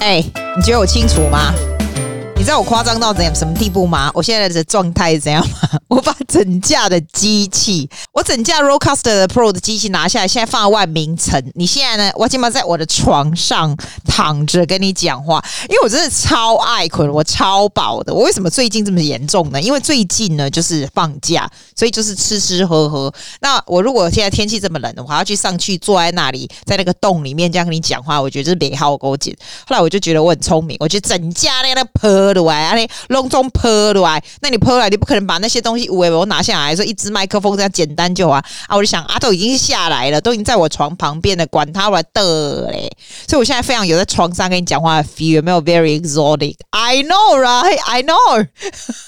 哎，你觉得我清楚吗？你知道我夸张到怎样什么地步吗？我现在的状态怎样吗？我把整架的机器，我整架 Rodecaster Pro 的机器拿下来，现在放在万明城。你现在呢？我今晚在我的床上躺着跟你讲话，因为我真的超爱困，我超饱的。我为什么最近这么严重呢？因为最近呢就是放假，所以就是吃吃喝喝。那我如果现在天气这么冷的话，要去上去坐在那里，在那个洞里面这样跟你讲话，我觉得就是美好勾结。后来我就觉得我很聪明，我觉得整架那个破。对啊，你隆重泼对啊，那你泼来，你不可能把那些东西我我拿下来，说一支麦克风这样简单就啊啊！我就想啊，都已经下来了，都已经在我床旁边了，管他我的嘞！所以我现在非常有在床上跟你讲话的 feel，有没有 very exotic？I know right? I know。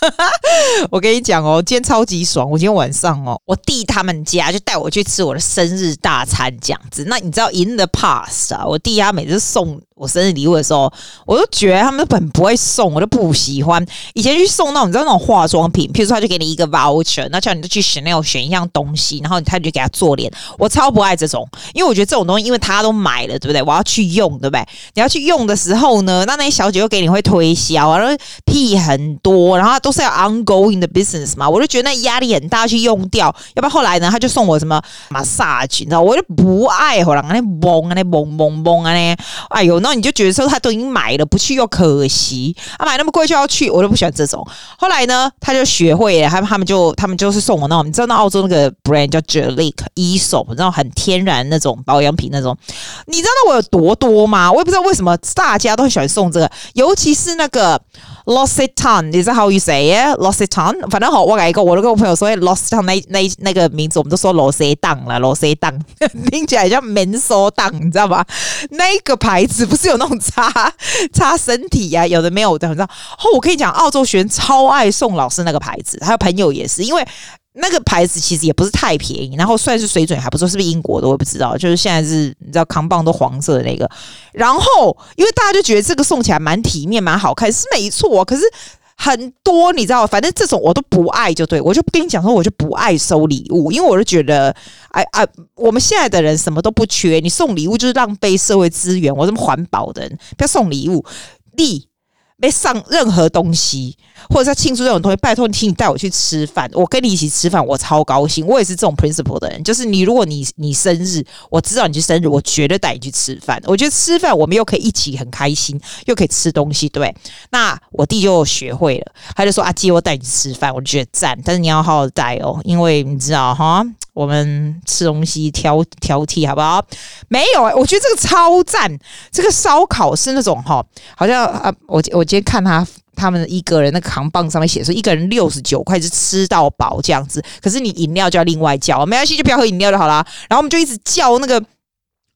我跟你讲哦，今天超级爽！我今天晚上哦，我弟他们家就带我去吃我的生日大餐，这样子。那你知道 in the past 啊，我弟他每次送。我生日礼物的时候，我都觉得他们本不会送，我都不喜欢。以前去送那种，你知道那种化妆品，譬如说他就给你一个包 voucher，那叫你去 Chanel 选一样东西，然后他就给他做脸。我超不爱这种，因为我觉得这种东西，因为他都买了，对不对？我要去用，对不对？你要去用的时候呢，那那些小姐又给你会推销，然后屁很多，然后都是要 ongoing 的 business 嘛，我就觉得那压力很大，去用掉。要不然后来呢，他就送我什么 massage，你知道，我就不爱，后来那嘣啊，那嘣嘣嘣啊，那哎呦那。你就觉得说他都已经买了，不去又可惜啊，买那么贵就要去，我就不喜欢这种。后来呢，他就学会了，他们他们就他们就是送我那种，你知道那澳洲那个 brand 叫 Gelique Aesop，你知道很天然那种保养品那种。你知道我有多多吗？我也不知道为什么大家都很喜欢送这个，尤其是那个。Los Itan，你知道 how you say it? Lositan，反正好，我改一个，我都跟我朋友说，Lositan 那那那个名字，我们都说 L'Occitane 了，L'Occitane 听起来像门锁档，你知道吧？那个牌子不是有那种擦擦身体呀、啊，有的没有的，你知道？哦，我跟你讲，澳洲学生超爱宋老师那个牌子，还有朋友也是，因为。那个牌子其实也不是太便宜，然后算是水准还不错，是不是英国的？我也不知道。就是现在是你知道扛棒都黄色的那个，然后因为大家就觉得这个送起来蛮体面、蛮好看，是没错。可是很多你知道，反正这种我都不爱，就对，我就不跟你讲说，我就不爱收礼物，因为我就觉得，哎哎，我们现在的人什么都不缺，你送礼物就是浪费社会资源。我这么环保的人，不要送礼物，利。没上任何东西，或者在庆祝这种东西，拜托你，请你带我去吃饭，我跟你一起吃饭，我超高兴。我也是这种 principle 的人，就是你，如果你你生日，我知道你去生日，我绝对带你去吃饭。我觉得吃饭我们又可以一起很开心，又可以吃东西，对。那我弟就学会了，他就说：“阿基，我带你去吃饭。”我就觉得赞，但是你要好好带哦，因为你知道哈。我们吃东西挑挑剔好不好？没有哎，我觉得这个超赞。这个烧烤是那种哈，好像啊，我我今天看他他们一个人那个扛棒上面写说一个人六十九块是吃到饱这样子，可是你饮料就要另外叫，没关系，就不要喝饮料就好啦。然后我们就一直叫那个。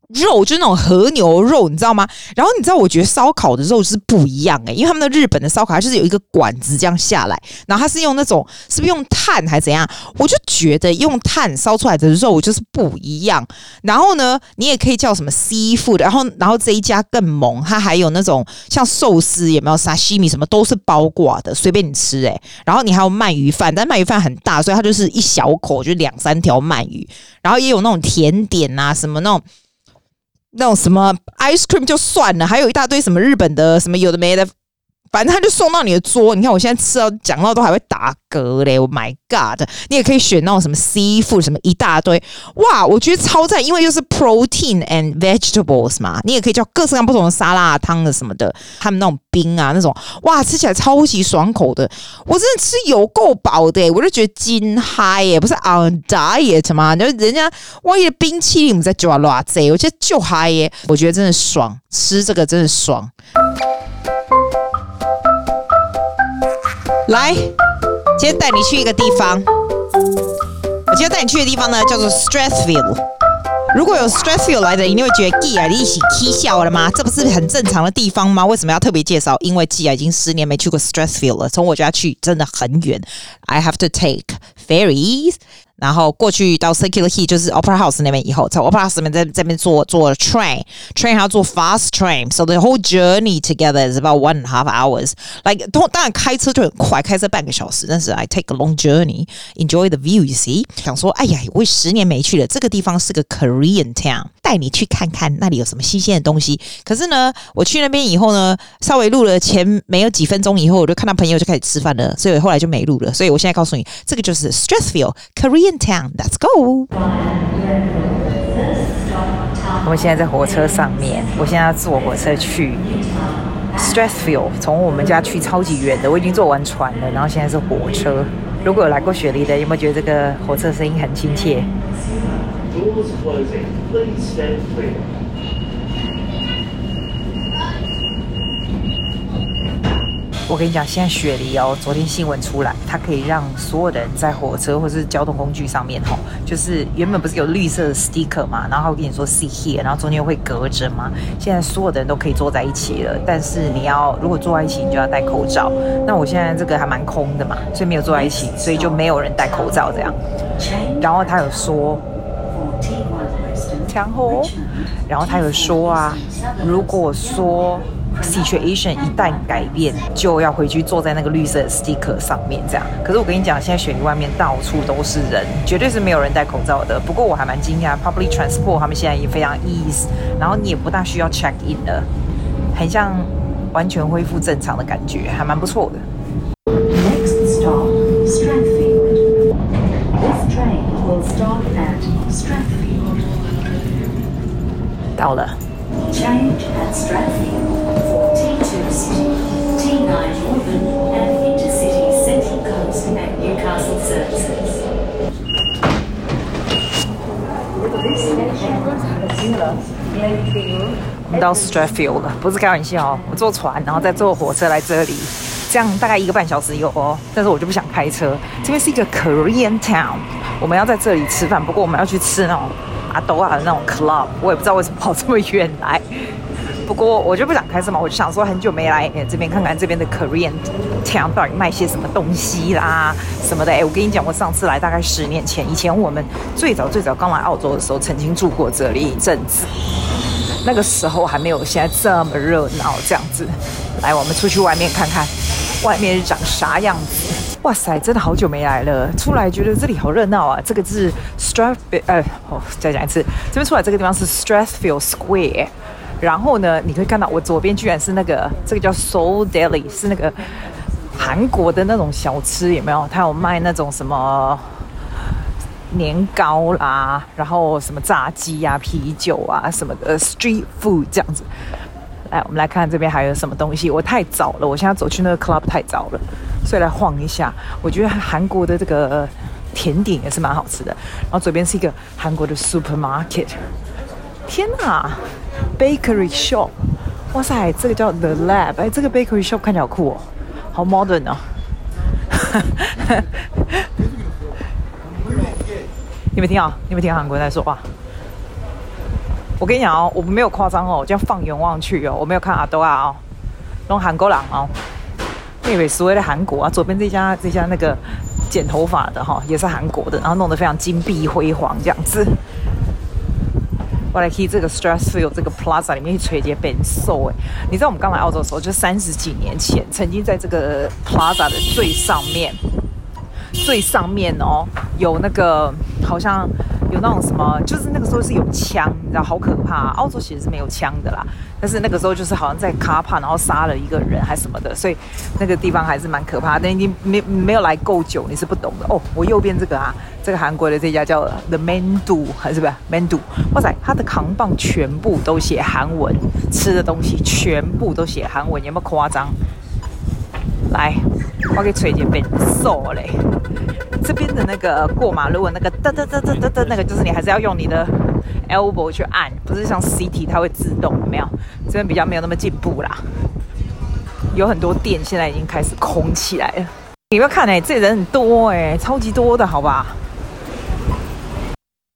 肉就是那种和牛肉，你知道吗？然后你知道，我觉得烧烤的肉是不一样诶、因为他们的日本的烧烤它就是有一个管子这样下来，然后它是用那种是不是用炭还是怎样？我就觉得用炭烧出来的肉就是不一样。然后呢，你也可以叫什么 seafood，然后然后这一家更猛，它还有那种像寿司有没有沙西米什么都是包挂的，随便你吃诶、然后你还有鳗鱼饭，但鳗鱼饭很大，所以它就是一小口就两三条鳗鱼。然后也有那种甜点啊，什么那种。那种什么 ice cream 就算了，还有一大堆什么日本的什么有的没的。反正他就送到你的桌，你看我现在吃到讲到都还会打嗝嘞！Oh my god！你也可以选那种什么 seafood 什么一大堆，哇！我觉得超赞，因为又是 protein and vegetables 嘛，你也可以叫各式各样不同的沙拉汤的什么的，他们那种冰啊那种，哇，吃起来超级爽口的，我真的吃有够饱的，我就觉得金嗨耶，不是 on diet 吗？就人家万一冰淇淋我们在抓拉贼，我觉得就嗨耶，我觉得真的爽，吃这个真的爽。来，今天带你去一个地方。我今天带你去的地方呢，叫做 Stressville。如果有 Stressville 来的，你会觉得 Gia 你一起踢笑了吗？这不是很正常的地方吗？为什么要特别介绍？因为 Gia 已经十年没去过 Stressville 了，从我家去真的很远。I have to take ferries。然后过去到 Circular Quay 就是 Opera House 那边，以后在 Opera House 那边在这边坐坐 train，train 还要坐 fast train，so the whole journey together is about one and a half hours。Like 当然开车就很快，开车半个小时，但是 I take a long journey，enjoy the view，you see。想说，哎呀，我十年没去了，这个地方是个 Korean town。 带你去看看那里有什么新鲜的东西。可是呢，我去那边以后呢，稍微录了前没有几分钟以后，我就看到朋友就开始吃饭了，所以后来就没录了。所以我现在告诉你，这个就是 Strathfield Korean In Town，Let's go。我们现在在火车上面，我现在要坐火车去 Stressfield，从我们家去超级远的，我已经坐完船了，然后现在是火车。如果有来过雪梨的，有没有觉得这个火车声音很亲切？我跟你讲，现在雪梨哦，昨天新闻出来，它可以让所有的人在火车或是交通工具上面，吼，就是原本不是有绿色的 sticker 嘛，然后我跟你说 sit here，然后中间会隔着嘛，现在所有的人都可以坐在一起了，但是你要如果坐在一起，你就要戴口罩。那我现在这个还蛮空的嘛，所以没有坐在一起，所以就没有人戴口罩这样。然后他有说，然后，然后他有说啊，如果说。Situation 一旦改变，就要回去坐在那个绿色的 sticker 上面，这样。可是我跟你讲，现在雪梨外面到处都是人，绝对是没有人戴口罩的。不过我还蛮惊讶，Public Transport 他们现在也非常 easy，然后你也不大需要 check in 了，很像完全恢复正常的感觉，还蛮不错的。Next stop, Strathfield. This train will stop at Strathfield. 到了。Change at Strathfield. 我们到 Strathfield 了，不是开玩笑哦。我坐船，然后再坐火车来这里，这样大概一个半小时有哦。但是我就不想开车，这边是一个 Korean Town，我们要在这里吃饭。不过我们要去吃那种阿斗啊的那种 club，我也不知道为什么跑这么远来。不过我就不想开车嘛，我就想说很久没来这边看看这边的 Korean Town 到底卖些什么东西啦什么的。哎，我跟你讲，我上次来大概十年前，以前我们最早最早刚来澳洲的时候，曾经住过这里一阵子。那个时候还没有现在这么热闹这样子。来，我们出去外面看看，外面是长啥样子？哇塞，真的好久没来了，出来觉得这里好热闹啊！这个是 Strathfield，呃，哦，再讲一次，这边出来这个地方是 Strathfield Square。然后呢，你可以看到我左边居然是那个，这个叫 Soul Deli，是那个韩国的那种小吃，有没有？它有卖那种什么年糕啦，然后什么炸鸡啊、啤酒啊什么的 Street Food 这样子。来，我们来看这边还有什么东西。我太早了，我现在走去那个 Club 太早了，所以来晃一下。我觉得韩国的这个甜点也是蛮好吃的。然后左边是一个韩国的 Supermarket。天哪！Bakery shop，哇塞，这个叫 The Lab，哎，这个 Bakery shop 看起来好酷哦，好 modern 哦。你没听啊？你没听韩国人在说话？我跟你讲哦，我没有夸张哦，我这样放眼望去哦，我没有看阿多啊哦，弄韩国人哦。那位所谓的韩国啊，左边这家这家那个剪头发的哈，也是韩国的，然后弄得非常金碧辉煌这样子。我来去这个 Strathfield 这个 Plaza 里面去吹节变瘦哎！你知道我们刚来澳洲的时候，就三十几年前，曾经在这个 Plaza 的最上面，最上面哦，有那个好像。有那种什么，就是那个时候是有枪，你知道，好可怕。澳洲其实是没有枪的啦，但是那个时候就是好像在卡帕，然后杀了一个人还是什么的，所以那个地方还是蛮可怕。但已经没没有来够久，你是不懂的哦。我右边这个啊，这个韩国的这家叫 The Mandu 还是不是 Mandu？哇塞，它的扛棒全部都写韩文，吃的东西全部都写韩文，有没有夸张？来，我给崔姐变瘦嘞。这边的那个过马路的那个哒哒哒哒哒哒，那个就是你还是要用你的 elbow 去按，不是像 City 它会自动，没有？这边比较没有那么进步啦。有很多店现在已经开始空起来了。你不要看哎、欸，这人很多哎、超级多的，好吧？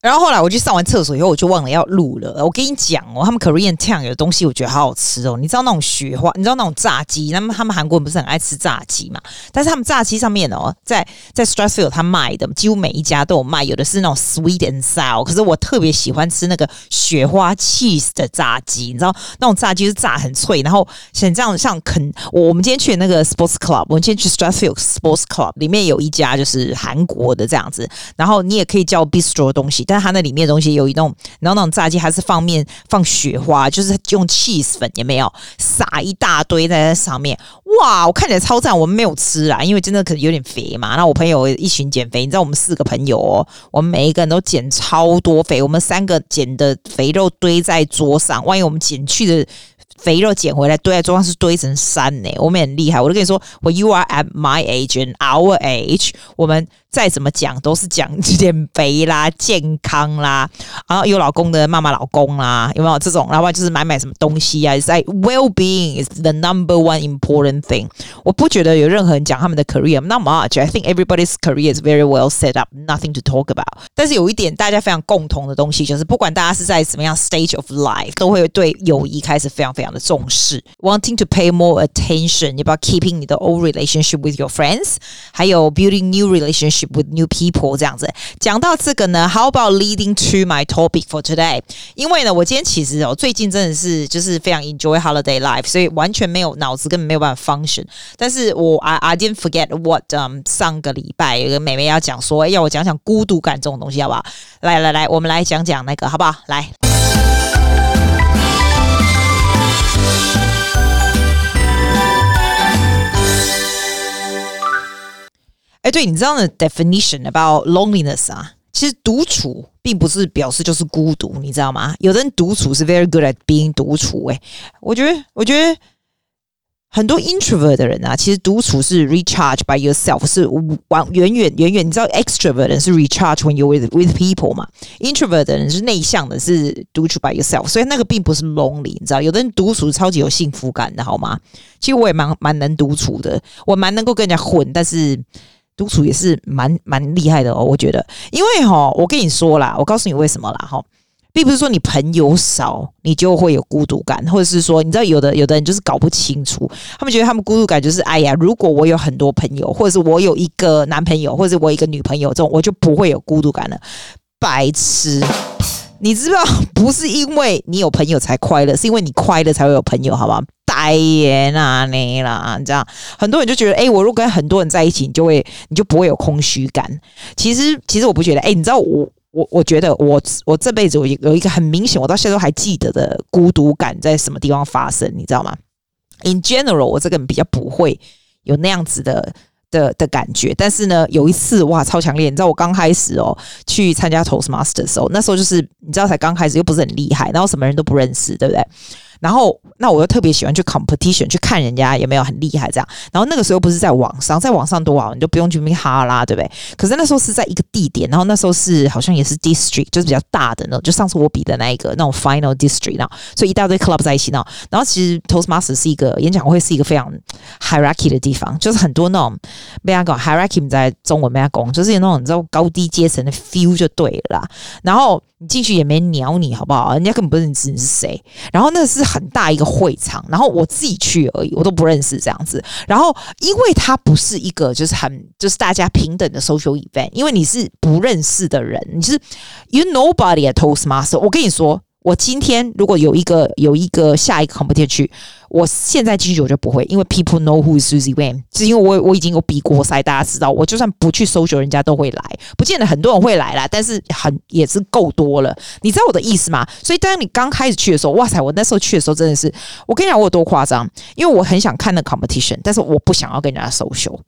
然后后来我去上完厕所以后，我就忘了要录了。我跟你讲哦，他们 Korean Town 有的东西我觉得好好吃哦。你知道那种雪花，你知道那种炸鸡，他们他们韩国人不是很爱吃炸鸡嘛？但是他们炸鸡上面哦，在在 Strathfield 他卖的几乎每一家都有卖，有的是那种 sweet and sour。可是我特别喜欢吃那个雪花 cheese 的炸鸡，你知道那种炸鸡是炸很脆，然后像这样像肯我我们今天去的那个 Sports Club，我们今天去 Strathfield Sports Club 里面有一家就是韩国的这样子，然后你也可以叫 bistro 的东西。但它那里面的东西有一种，然后那种炸鸡还是放面放雪花，就是用 cheese 粉也没有撒一大堆在那上面，哇，我看起来超赞。我们没有吃啦，因为真的可能有点肥嘛。那我朋友一群减肥，你知道我们四个朋友哦，我们每一个人都减超多肥，我们三个减的肥肉堆在桌上，万一我们减去的。肥肉捡回来堆在桌上是堆成山呢，我们很厉害。我就跟你说我 you are at my age and our age，我们。再怎么讲都是讲减肥啦、健康啦，然后有老公的骂骂老公啦，有没有这种？然后就是买买什么东西啊？在 well being is the number one important thing。我不觉得有任何人讲他们的 career not much。I think everybody's career is very well set up, nothing to talk about。但是有一点大家非常共同的东西，就是不管大家是在什么样 stage of life，都会对友谊开始非常非常的重视，wanting to pay more attention about keeping 你的 old relationship with your friends，还有 building new relationship。With new people 这样子，讲到这个呢，How about leading to my topic for today？因为呢，我今天其实哦，最近真的是就是非常 enjoy holiday life，所以完全没有脑子根本没有办法 function。但是我 I I didn't forget what um 上个礼拜有个妹妹要讲说，要我讲讲孤独感这种东西，好不好？来来来，我们来讲讲那个，好不好？来。哎，对，你知道的 definition about loneliness 啊？其实独处并不是表示就是孤独，你知道吗？有的人独处是 very good at being 独处。哎，我觉得，我觉得很多 introvert 的人啊，其实独处是 recharge by yourself，是往远远远远。你知道 extrovert 人是 recharge when you're with with people 嘛？introvert 的人是内向的，是独处 by yourself，所以那个并不是 lonely，你知道？有的人独处超级有幸福感的，好吗？其实我也蛮蛮能独处的，我蛮能够跟人家混，但是。独处也是蛮蛮厉害的哦，我觉得，因为哈，我跟你说啦，我告诉你为什么啦哈，并不是说你朋友少你就会有孤独感，或者是说，你知道有的有的人就是搞不清楚，他们觉得他们孤独感就是，哎呀，如果我有很多朋友，或者是我有一个男朋友，或者是我一个女朋友，这种我就不会有孤独感了，白痴。你知道，不是因为你有朋友才快乐，是因为你快乐才会有朋友，好吗？代言啊，你啦，你这样很多人就觉得，哎、我如果跟很多人在一起，你就会，你就不会有空虚感。其实，其实我不觉得，哎、你知道我，我，我觉得我，我这辈子我有一个很明显，我到现在都还记得的孤独感在什么地方发生，你知道吗？In general，我这个人比较不会有那样子的。的的感觉，但是呢，有一次哇，超强烈！你知道我刚开始哦，去参加 Toastmaster 的时候，那时候就是你知道才刚开始，又不是很厉害，然后什么人都不认识，对不对？然后，那我又特别喜欢去 competition 去看人家有没有很厉害这样。然后那个时候不是在网上，在网上多好，你就不用去那边哈啦，对不对？可是那时候是在一个地点，然后那时候是好像也是 district，就是比较大的那种，就上次我比的那一个那种 final district，然后所以一大堆 club 在一起，然后然后其实 Toastmaster 是一个演讲会，是一个非常 hierarchy 的地方，就是很多那种被他讲 hierarchy 在中文被他讲，就是有那种你知道高低阶层的 feel 就对了啦。然后你进去也没鸟你好不好？人家根本不认识你是谁。然后那是。很大一个会场，然后我自己去而已，我都不认识这样子。然后，因为它不是一个就是很就是大家平等的 social event，因为你是不认识的人，你是 you nobody at Toastmaster。我跟你说。我今天如果有一个有一个下一个 competition 去，我现在进去我就不会，因为 people know who is Susie Wayne，是因为我我已经有比过赛，大家知道，我就算不去 social，人家都会来，不见得很多人会来啦，但是很也是够多了，你知道我的意思吗？所以当你刚开始去的时候，哇塞，我那时候去的时候真的是，我跟你讲我有多夸张，因为我很想看那 competition，但是我不想要跟人家 social。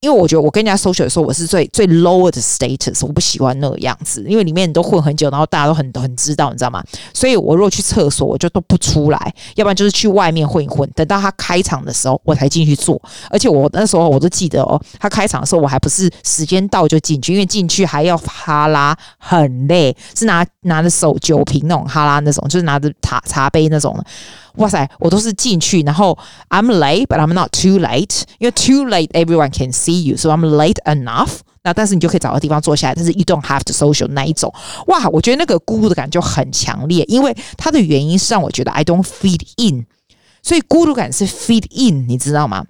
因为我觉得我跟人家 social 的时候，我是最最 lower 的 status，我不喜欢那个样子。因为里面都混很久，然后大家都很很知道，你知道吗？所以我如果去厕所，我就都不出来，要不然就是去外面混一混。等到他开场的时候，我才进去坐。而且我那时候我都记得哦，他开场的时候我还不是时间到就进去，因为进去还要哈拉，很累，是拿拿着手酒瓶那种哈拉那种，就是拿着茶茶杯那种。哇塞，我都是进去，然后 I'm late, but I'm not too late。因为 too late, everyone can see you, so I'm late enough。那但是你就可以找个地方坐下来，但是 you don't have to social 那一种。哇，我觉得那个孤独的感觉就很强烈，因为它的原因是让我觉得 I don't feed in，所以孤独感是 feed in，你知道吗？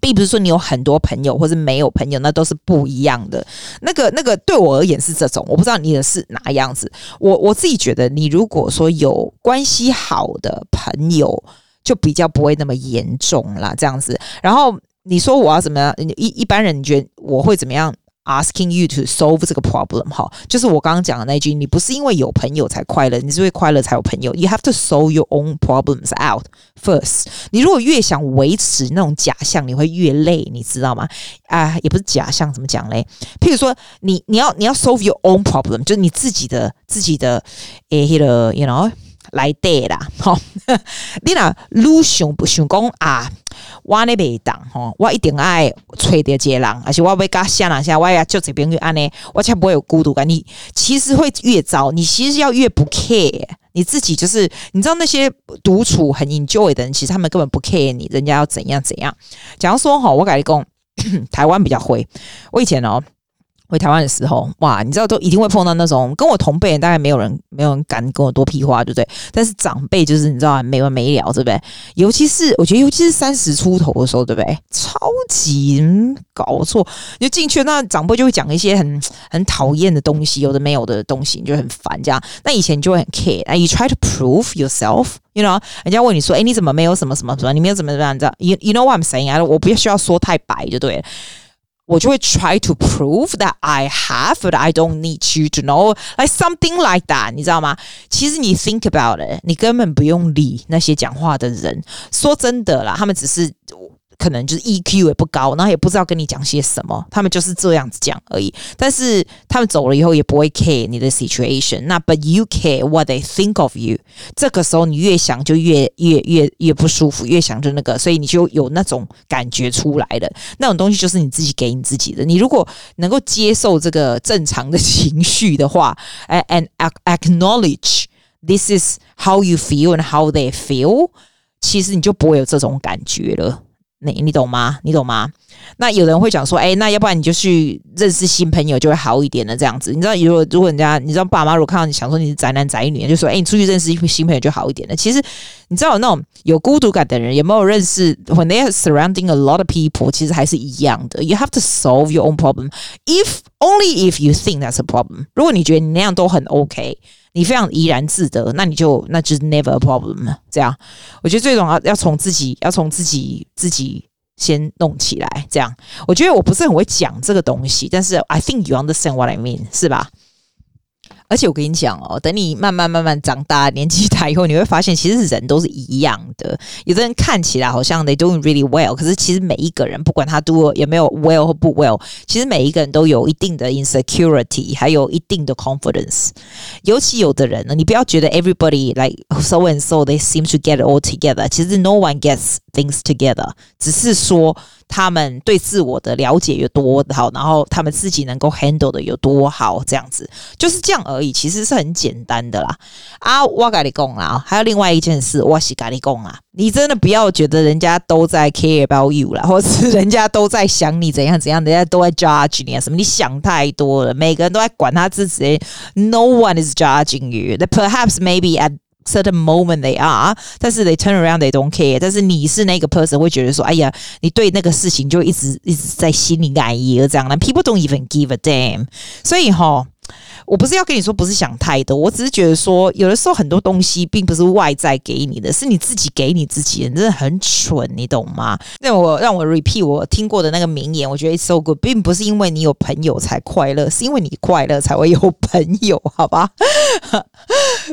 并不是说你有很多朋友，或是没有朋友，那都是不一样的。那个、那个对我而言是这种，我不知道你的是哪样子。我我自己觉得，你如果说有关系好的朋友，就比较不会那么严重啦，这样子。然后你说我要怎么样？一一般人你觉得我会怎么样 asking you to solve 这个 problem 哈，就是我刚刚讲的那句，你不是因为有朋友才快乐，你是因为快乐才有朋友。You have to solve your own problems out first。你如果越想维持那种假象，你会越累，你知道吗？啊，也不是假象，怎么讲嘞？譬如说，你你要你要 solve your own problem，就是你自己的自己的诶，那个 you know。来对啦，吼！你若愈想不想讲啊？我呢袂当吼，我一定爱揣到一个人，而且我要甲下人啥，我要就这边去安尼，我才不会有孤独感。你其实会越糟，你其实要越不 care 你自己，就是你知道那些独处很 enjoy 的人，其实他们根本不 care 你，人家要怎样怎样。假如说吼，我跟你讲，台湾比较会，我以前哦。回台湾的时候，哇，你知道都一定会碰到那种跟我同辈，大概没有人没有人敢跟我多屁话，对不对？但是长辈就是你知道没完没了，对不对？尤其是我觉得，尤其是三十出头的时候，对不对？超级搞错，你就进去，那长辈就会讲一些很很讨厌的东西，有的没有的东西，你就很烦。这样，那以前你就会很 care，那 you try to prove yourself，you know？人家问你说，哎，你怎么没有什么什么什么？你没有怎么怎么样？你知道？You you know what I'm saying？啊，我不需要说太白，就对了。我就会 try to prove that I have, but I don't need you to know, like something like that，你知道吗？其实你 think about it，你根本不用理那些讲话的人。说真的啦，他们只是。可能就是 EQ 也不高，然后也不知道跟你讲些什么，他们就是这样子讲而已。但是他们走了以后也不会 care 你的 situation，那 but you care what they think of you。这个时候你越想就越越越越不舒服，越想就那个，所以你就有那种感觉出来的。那种东西就是你自己给你自己的。你如果能够接受这个正常的情绪的话，and acknowledge this is how you feel and how they feel，其实你就不会有这种感觉了。你你懂吗？你懂吗？那有人会讲说，哎、那要不然你就去认识新朋友，就会好一点的这样子。你知道，如果如果人家，你知道爸妈如果看到你想说你是宅男宅女，就说，哎、你出去认识一新朋友就好一点的。其实，你知道那种有孤独感的人，有没有认识？When they are surrounding a lot of people，其实还是一样的。You have to solve your own problem. If only if you think that's a problem。如果你觉得你那样都很 OK。你非常怡然自得，那你就那就是 never a problem。这样，我觉得最重要要从自己，要从自己自己先弄起来。这样，我觉得我不是很会讲这个东西，但是 I think you understand what I mean，是吧？而且我跟你讲哦，等你慢慢慢慢长大，年纪大以后，你会发现其实人都是一样的。有的人看起来好像 they doing really well，可是其实每一个人不管他 do 有没有 well 或不 well，其实每一个人都有一定的 insecurity，还有一定的 confidence。尤其有的人呢，你不要觉得 everybody like so and so they seem to get it all together，其实 no one gets things together，只是说。他们对自我的了解有多好，然后他们自己能够 handle 的有多好，这样子就是这样而已，其实是很简单的啦。啊，我跟你讲啦，还有另外一件事，我是跟你讲啊，你真的不要觉得人家都在 care about you 啦，或是人家都在想你怎样怎样，人家都在 judge 你啊什么，你想太多了，每个人都在管他自己，no one is judging you. That perhaps maybe at certain moment they are，但是 they turn around they don't care。但是你是那个 person 会觉得说，哎呀，你对那个事情就一直一直在心里爱意这样。那 people don't even give a damn。所以哈，我不是要跟你说不是想太多，我只是觉得说，有的时候很多东西并不是外在给你的，是你自己给你自己的，真的很蠢，你懂吗？那我让我 repeat 我听过的那个名言，我觉得 it's so good，并不是因为你有朋友才快乐，是因为你快乐才会有朋友，好吧？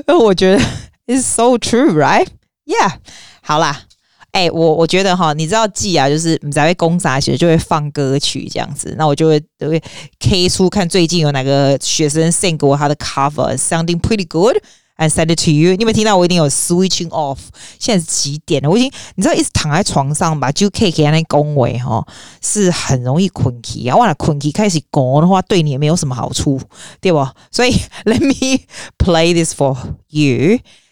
那 我觉得。It's so true, right? Yeah，好啦，哎、我我觉得哈，你知道记啊，就是你在攻啥学就会放歌曲这样子，那我就会都会 K 出看最近有哪个学生 send 给我他的 cover，sounding pretty good，and send it to you。你有没有听到我一定有 switching off？现在是几点了？我已经你知道一直躺在床上吧，就可以给他那恭维哈，是很容易困起啊。忘了困起开始讲的话，对你也没有什么好处，对不？所以 let me play this for you。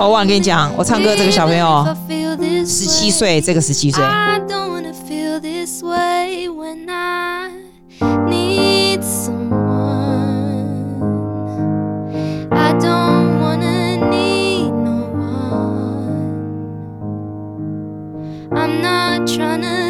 哦，我跟你讲，我唱歌这个小朋友十七岁，这个十七岁。trying to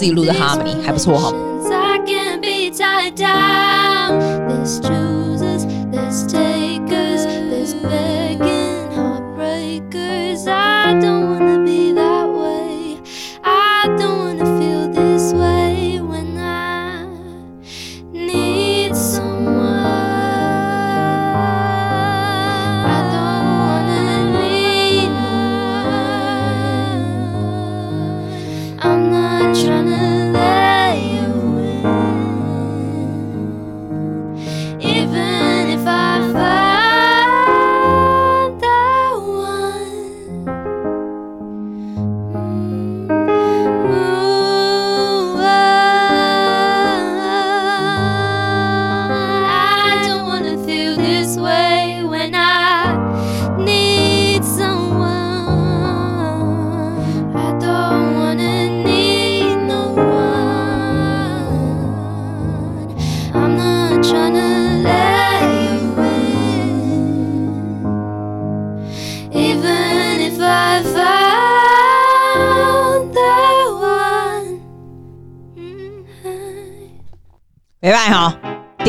自己录的哈姆还不错哈。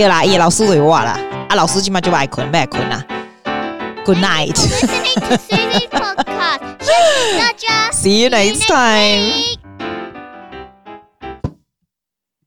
对啦伊诶老师回我啦啊老师今晚就爱困要困啦 good night listening to susie's podcast see you next time